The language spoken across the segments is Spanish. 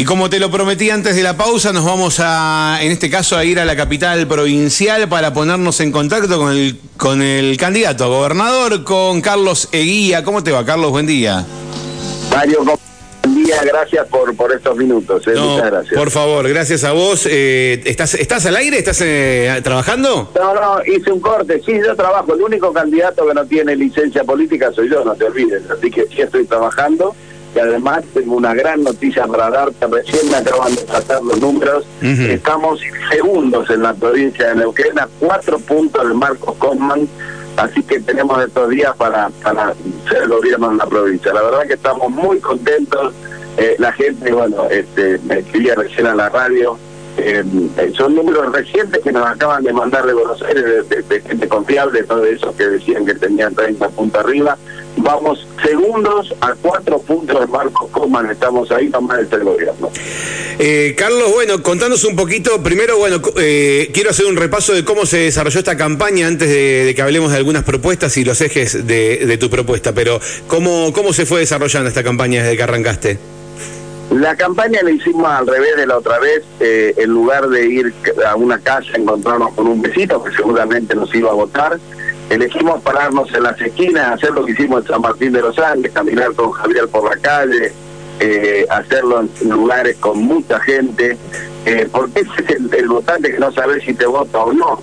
Y como te lo prometí antes de la pausa, nos vamos a, en este caso, a ir a la capital provincial para ponernos en contacto con el, con el candidato a gobernador, con Carlos Eguía. ¿Cómo te va, Carlos? Buen día. Mario, buen día, gracias por, por estos minutos. Eh, muchas gracias. Por favor, gracias a vos. Eh, ¿estás, ¿Estás al aire? ¿Estás eh, trabajando? No, no, hice un corte. Sí, yo trabajo. El único candidato que no tiene licencia política soy yo, no te olvides. Así que sí estoy trabajando y además tengo una gran noticia para darte. Recién me acaban de tratar los números. Estamos segundos en la provincia de Neuquén, a cuatro puntos de Marcos Cosman. Así que tenemos estos días para, para ser el gobierno en la provincia. La verdad que estamos muy contentos. Eh, la gente, bueno, este, me escribía recién a la radio. Eh, son números recientes que nos acaban de mandar de Buenos Aires, de, gente confiable, todos esos que decían que tenían 30 puntos arriba. Vamos segundos a cuatro puntos de Marcos Coman, estamos ahí nomás del el gobierno. Eh, Carlos, bueno, contanos un poquito, primero, bueno, eh, quiero hacer un repaso de cómo se desarrolló esta campaña antes de, que hablemos de algunas propuestas y los ejes de, tu propuesta, pero ¿cómo, ¿cómo se fue desarrollando esta campaña desde que arrancaste? La campaña la hicimos al revés de la otra vez, eh, en lugar de ir a una casa a encontrarnos con un besito que seguramente nos iba a votar, elegimos pararnos en las esquinas, hacer lo que hicimos en San Martín de los Andes, caminar con Javier por la calle, eh, hacerlo en lugares con mucha gente, eh, porque ese es el, votante que no sabe si te vota o no.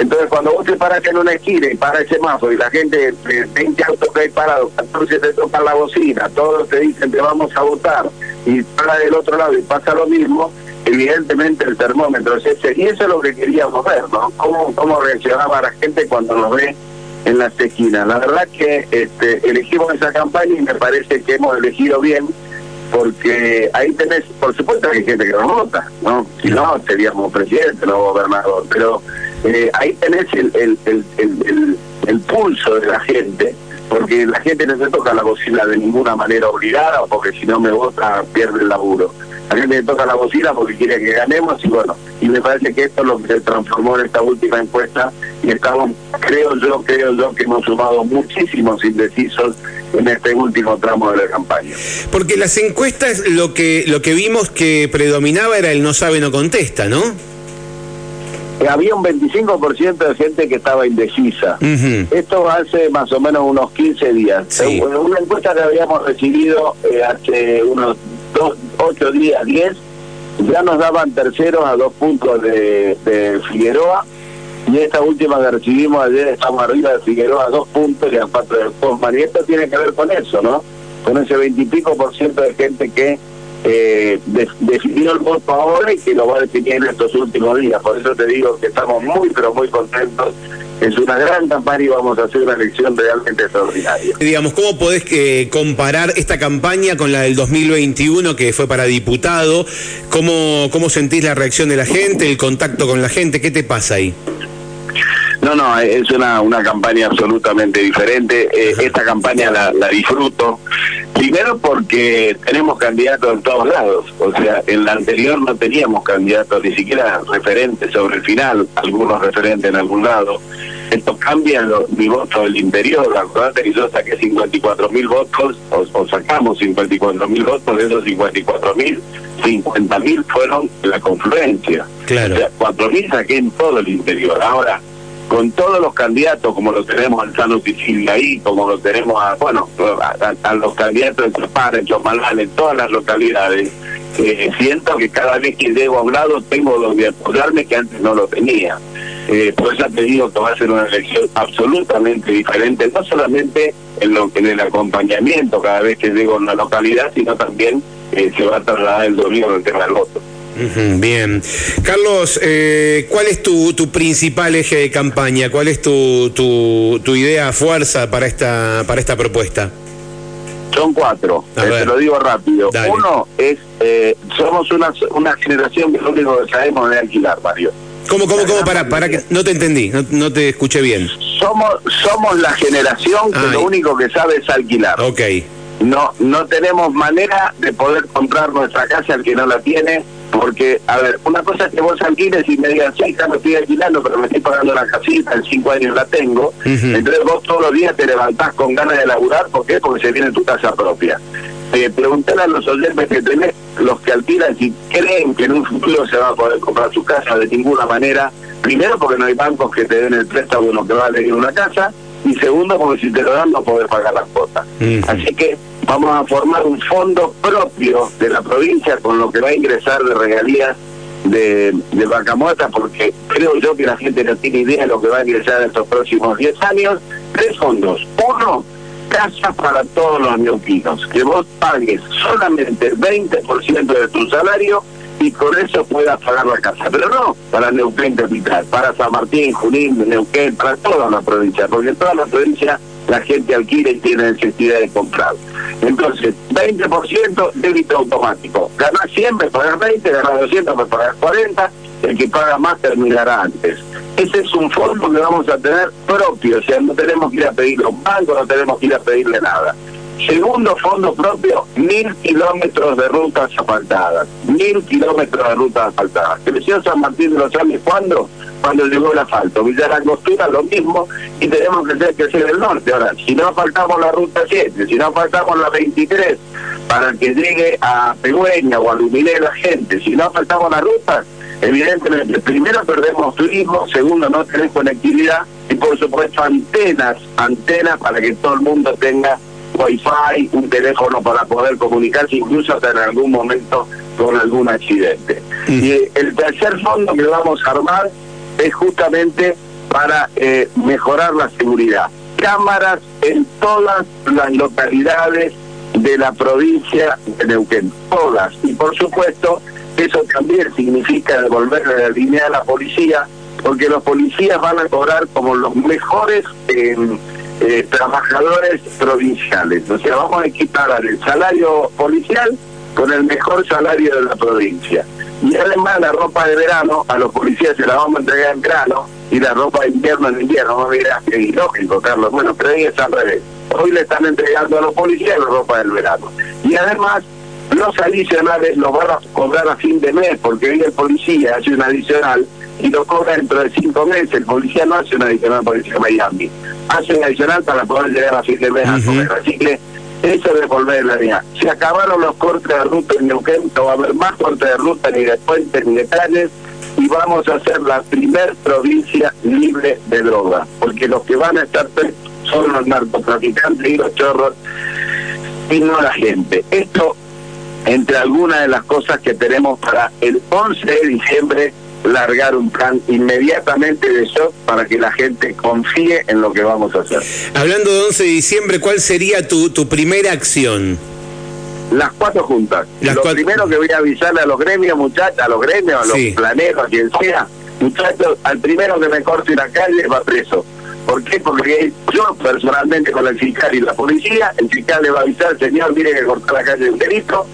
Entonces, cuando vos te paras en una esquina y para ese mazo y la gente, 20 autos que hay parados, 14 te tocan la bocina, todos te dicen te vamos a votar, y para del otro lado y pasa lo mismo, evidentemente el termómetro es ese. Y eso es lo que queríamos ver, ¿no? Cómo, cómo reaccionaba la gente cuando nos ve en las esquinas. La verdad que este, elegimos esa campaña y me parece que hemos elegido bien, porque ahí tenés, por supuesto que hay gente que no vota, ¿no? Si no, seríamos presidente, no gobernador, pero eh, ahí tenés el, el, el, el pulso de la gente porque la gente no se toca la bocina de ninguna manera obligada, porque si no me vota pierde el laburo. La gente le toca la bocina porque quiere que ganemos y bueno, y me parece que esto es lo que se transformó en esta última encuesta y estamos, creo yo, creo yo que hemos sumado muchísimos indecisos en este último tramo de la campaña. Porque las encuestas lo que lo que vimos que predominaba era el no sabe no contesta, ¿no? Había un 25% de gente que estaba indecisa. Esto hace más o menos unos 15 días. Una encuesta que habíamos recibido eh, hace unos dos, 8 días, 10, ya nos daban terceros a dos puntos de, de Figueroa. Y esta última que recibimos ayer estamos arriba de Figueroa a dos puntos y a cuatro de Cosman. Y esto tiene que ver con eso, ¿no? Con ese veintipico por ciento de gente que eh, definió el voto ahora y que lo va a definir en estos últimos días. Por eso te digo que estamos muy, pero muy contentos. Es una gran campaña y vamos a hacer una elección realmente extraordinaria. Digamos, ¿cómo podés eh, comparar esta campaña con la del 2021 que fue para diputado? ¿Cómo, ¿Cómo sentís la reacción de la gente, el contacto con la gente? ¿Qué te pasa ahí? No, no, es una, una campaña absolutamente diferente. Eh, esta campaña la, la, disfruto. Primero porque tenemos candidatos en todos lados. O sea, en la anterior no teníamos candidatos, ni siquiera referentes sobre el final, algunos referentes en algún lado. Esto cambia mi voto del interior. Acordate que yo saqué 54 mil votos, o, sacamos 54 mil votos, de esos 54 mil, 50 mil fueron la confluencia. Claro. O sea, 4 mil saqué en todo el interior. Ahora, con todos los candidatos, como lo tenemos al Sano ahí, como lo tenemos a, bueno, a, los candidatos en Chapar, en Chomalán, en todas las localidades, eh, siento que cada vez que llego a un lado tengo donde apoyarme que antes no lo tenía. Eh, por eso te digo que va a ser una elección absolutamente diferente, no solamente en, lo, en el acompañamiento cada vez que llego a una localidad, sino también eh, se va a trasladar el domingo del tema del voto bien. Carlos, eh, ¿cuál es tu, tu, principal eje de campaña? ¿Cuál es tu, tu, tu idea fuerza para esta, para esta propuesta? Son cuatro, eh, te lo digo rápido. Uno es, eh, somos una, una generación que lo único que sabemos es alquilar, Mario. ¿Cómo, cómo, cómo? Para, para que no te entendí, no, te escuché bien. Somos, somos la generación que lo único que sabe es alquilar. Ok. No, no tenemos manera de poder comprar nuestra casa al que no la tiene porque, a ver, una cosa es que vos alquiles y me digas, sí, ya me estoy alquilando, pero me estoy pagando la casita, en cinco años la tengo. Entonces vos todos los días te levantás con ganas de laburar, ¿por qué? Porque se viene tu casa propia. eh, preguntar a los oyentes que tenés, los que alquilan, si creen que en un futuro se va a poder comprar su casa de ninguna manera. Primero, porque no hay bancos que te den el préstamo de lo que vale una casa. Y segundo, porque si te lo dan, no podés pagar las cuotas. Así que vamos a formar un fondo propio de la provincia con lo que va a ingresar de regalías de, de vaca muerta, porque creo yo que la gente no tiene idea de lo que va a ingresar en estos próximos 10 años. Tres fondos. Uno, casa para todos los neuquinos, que vos pagues solamente el 20% de tu salario y con eso puedas pagar la casa. Pero no para Neuquén Capital, para San Martín, Junín, Neuquén, para toda la provincia, porque en toda la provincia la gente alquila y tiene necesidad de comprar. Entonces, 20% débito automático. Ganas 100, me pagas 20, ganas 200, me pagas 40, el que paga más terminará antes. Ese es un fondo que vamos a tener propio, o sea, no tenemos que ir a pedirle a un banco, no tenemos que ir a pedirle nada. Segundo fondo propio, mil kilómetros de rutas asfaltadas. Mil kilómetros de rutas asfaltadas. Creció San Martín de los Andes, ¿cuándo? Cuando llegó el asfalto. Villa Costura lo mismo y tenemos que hacer crecer el norte. Ahora, si no faltamos la ruta 7, si no faltamos la 23, para que llegue a Pegüeña o a Lumilé la gente, si no faltamos la ruta, evidentemente, primero perdemos turismo, segundo no tenés conectividad y por supuesto antenas, antenas para que todo el mundo tenga wifi, un teléfono para poder comunicarse incluso hasta en algún momento con algún accidente. Y el tercer fondo que vamos a armar es justamente para eh, mejorar la seguridad. Cámaras en todas las localidades de la provincia de Neuquén, todas. Y por supuesto, eso también significa devolverle la línea a la policía, porque los policías van a cobrar como los mejores eh, trabajadores provinciales. O sea, vamos a equiparar el salario policial con el mejor salario de la provincia. Y además la ropa de verano a los policías se la vamos a entregar en verano y la ropa de invierno en invierno. No dirás que es ilógico, Carlos. Bueno, pero ahí es al revés. Hoy le están entregando a los policías la ropa del verano. Y además los adicionales los van a cobrar a fin de mes, porque hoy el policía hace un adicional y lo cobra dentro de cinco meses. El policía no hace un adicional policía de Miami, hace un adicional para poder llegar a fin de mes a comer. Así que eso es devolver la línea. Se acabaron los cortes de ruta en Neuquén, va a haber más cortes de ruta, ni de puentes, ni de calles, y vamos a ser la primer provincia libre de droga, porque los que van a estar son los narcotraficantes y los chorros, y no la gente. Esto entre algunas de las cosas que tenemos para el 11 de diciembre largar un plan inmediatamente de shock para que la gente confíe en lo que vamos a hacer. Hablando de 11 de diciembre, ¿cuál sería tu, tu primera acción? Las cuatro juntas. lo primero que voy a avisarle a los gremios, muchachos, a los gremios, a los planeros, a quien sea, muchachos, al primero que me corte la calle va preso. ¿Por qué? Porque yo personalmente con el fiscal y la policía, el fiscal le va a avisar, señor, mire que cortar la calle es un delito,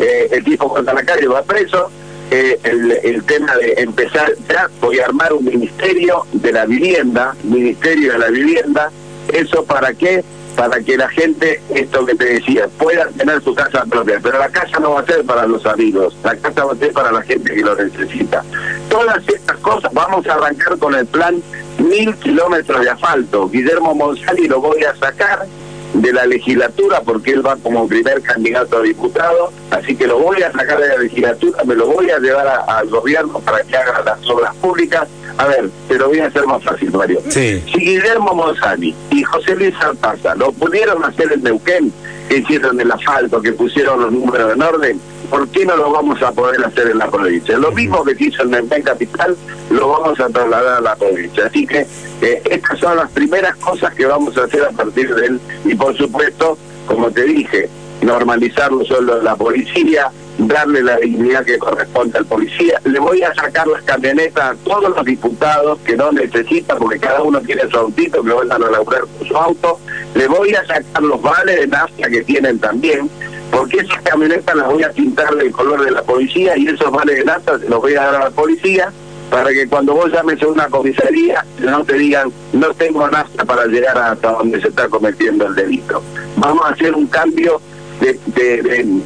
eh, el tipo corta la calle va preso, eh, el, tema de empezar, ya voy a armar un ministerio de la vivienda, ministerio de la vivienda, eso para qué, para que la gente, esto que te decía, pueda tener su casa propia, pero la casa no va a ser para los amigos, la casa va a ser para la gente que lo necesita. Todas estas cosas, vamos a arrancar con el plan mil kilómetros de asfalto. Guillermo Monsalí lo voy a sacar de la legislatura porque él va como primer candidato a diputado, así que lo voy a sacar de la legislatura, me lo voy a llevar al gobierno para que haga las obras públicas. A ver, te lo voy a hacer más fácil, Mario. Si Guillermo Monzani y José Luis Saltaza lo pudieron hacer en Neuquén, que hicieron el asfalto, que pusieron los números en orden, ¿por qué no lo vamos a poder hacer en la provincia? Lo mismo que hizo el Neuquén Capital, lo vamos a trasladar a la provincia. Así que eh, estas son las primeras cosas que vamos a hacer a partir de él. Y por supuesto, como te dije, normalizar los sueldos de la policía, darle la dignidad que corresponde al policía. Le voy a sacar las camionetas a todos los diputados que no necesitan, porque cada uno tiene su autito, que van a laburar con su auto. Le voy a sacar los vales de nafta que tienen también, porque esas camionetas las voy a pintar del color de la policía y esos vales de nafta los voy a dar a la policía para que cuando vos llames a una comisaría no te digan no tengo nafta para llegar hasta donde se está cometiendo el delito. Vamos a hacer un cambio de,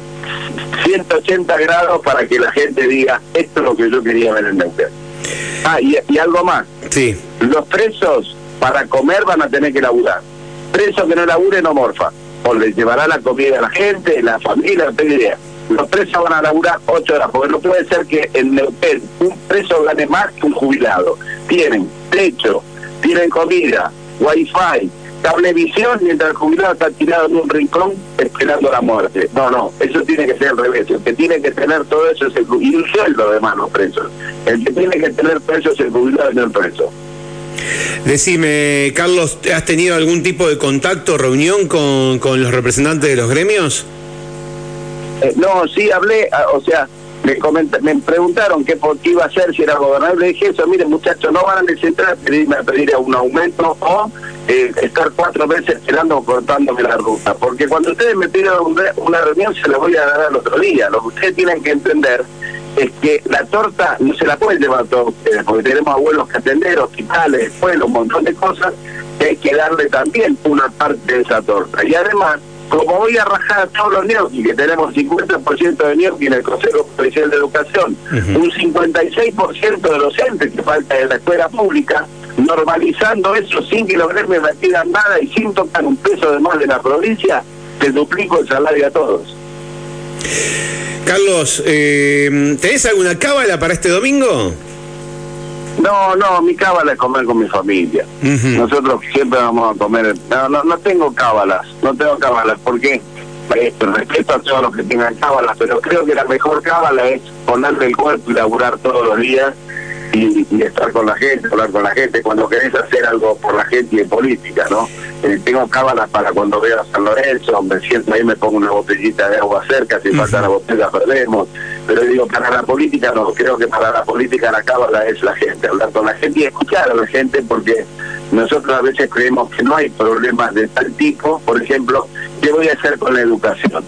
180 grados para que la gente diga esto es lo que yo quería ver en Neuquén. Ah, y, y algo más. Sí. Los presos para comer van a tener que laburar. Preso que no labure no morfa. o le llevará la comida a la gente, la familia, no tengo idea. Los presos van a laburar ocho horas, porque no puede ser que en Neuquén un preso gane más que un jubilado. Tienen techo, tienen comida, wifi, cablevisión, mientras el jubilado está tirado en un rincón esperando la muerte. No, no, eso tiene que ser al revés. El que tiene que tener todo eso es el y un sueldo además los presos. El que tiene que tener preso es el jubilado y no el preso. Decime, Carlos, ¿has tenido algún tipo de contacto, reunión con, con los representantes de los gremios? Eh, no, sí hablé, ah, o sea, me, me preguntaron qué, por qué iba a hacer si era gobernador. Le dije eso, miren muchachos, no van a necesitar pedirme a pedir un aumento o eh, estar cuatro veces esperando cortándome la ruta. Porque cuando ustedes me piden una reunión se la voy a dar al otro día. Lo que ustedes tienen que entender es que la torta no se la pueden llevar todos ustedes, porque tenemos abuelos que atender, hospitales, escuelas, un montón de cosas que hay que darle también una parte de esa torta. Y además, como voy a rajar a todos los y que tenemos 50% de gnocchi en el Consejo Provincial de Educación, un 56% de docentes que falta en la escuela pública, normalizando eso sin que los gremios me pidan nada y sin tocar un peso de más de la provincia, te duplico el salario a todos. Carlos, eh, ¿tenés alguna cábala para este domingo? No, no, mi cábala es comer con mi familia. Nosotros siempre vamos a comer. No, no, no tengo cábalas, no tengo cábalas. ¿Por qué? Eh, respeto a todos los que tengan cábalas, pero creo que la mejor cábala es ponerle el cuerpo y laburar todos los días y, estar con la gente, hablar con la gente, cuando querés hacer algo por la gente y en política, ¿no? Eh, tengo cábalas para cuando veo a San Lorenzo, me siento ahí, me pongo una botellita de agua cerca, si falta la botella perdemos, pero digo, para la política no, creo que para la política la cábala es la gente, hablar con la gente y escuchar a la gente, porque nosotros a veces creemos que no hay problemas de tal tipo, por ejemplo, ¿qué voy a hacer con la educación?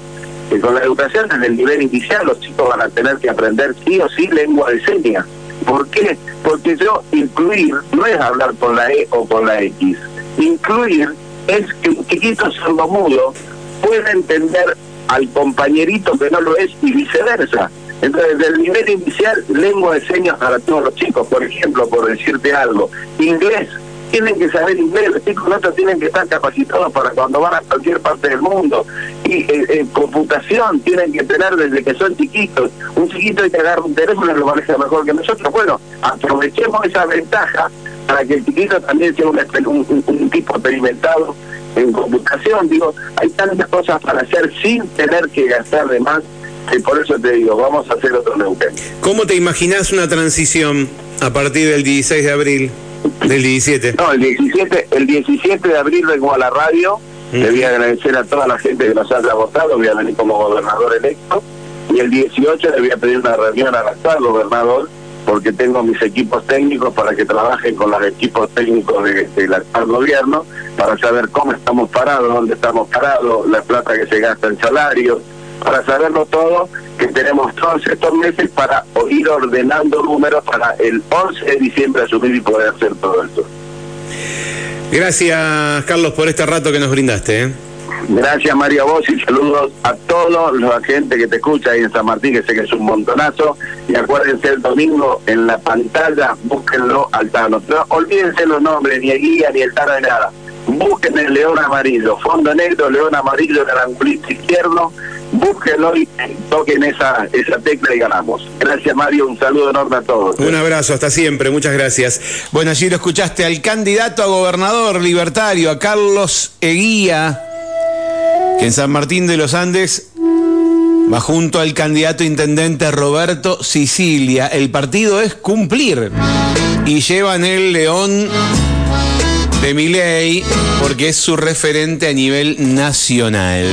Que con la educación desde el nivel inicial los chicos van a tener que aprender sí o sí lengua de señas ¿Por qué? Porque yo incluir no es hablar con la E o con la X. Incluir es que un chiquito mudo pueda entender al compañerito que no lo es y viceversa. Entonces, desde el nivel inicial, lengua de señas para todos los chicos, por ejemplo, por decirte algo. Inglés, tienen que saber inglés, los chicos nuestros tienen que estar capacitados para cuando van a cualquier parte del mundo. Y eh, computación tienen que tener desde que son chiquitos. Un chiquito que agarra un teléfono lo maneja mejor que nosotros. Bueno, aprovechemos esa ventaja para que el chiquito también sea un, un, tipo experimentado en computación. Digo, hay tantas cosas para hacer sin tener que gastar de más. Y por eso te digo, vamos a hacer otro Neuquén. ¿Cómo te imaginas una transición a partir del 16 de abril? Del 17. No, el 17, el 17 de abril vengo a la radio. Le voy a agradecer a toda la gente que nos haya votado. Voy a venir como gobernador electo. Y el 18 le voy a pedir una reunión al actual gobernador porque tengo mis equipos técnicos para que trabajen con los equipos técnicos del actual gobierno para saber cómo estamos parados, dónde estamos parados, la plata que se gasta en salarios, para saberlo todo, que tenemos todos estos meses para ir ordenando números para el 11 de diciembre asumir y poder hacer todo esto. Gracias, Carlos, por este rato que nos brindaste. ¿eh? Gracias, María Vos, y saludos a todos los gente que te escucha ahí en San Martín, que sé que es un montonazo. Y acuérdense el domingo en la pantalla, búsquenlo al Tano. No olvídense los nombres, ni el guía, ni el Tano, de nada. Busquen el león amarillo, fondo negro, león amarillo, angulito izquierdo búsquenlo y toquen esa, esa tecla y ganamos. Gracias Mario, un saludo enorme a todos. Un abrazo, hasta siempre, muchas gracias. Bueno, allí lo escuchaste al candidato a gobernador libertario, a Carlos Eguía, que en San Martín de los Andes va junto al candidato intendente Roberto Sicilia. El partido es cumplir y llevan el león de Miley porque es su referente a nivel nacional.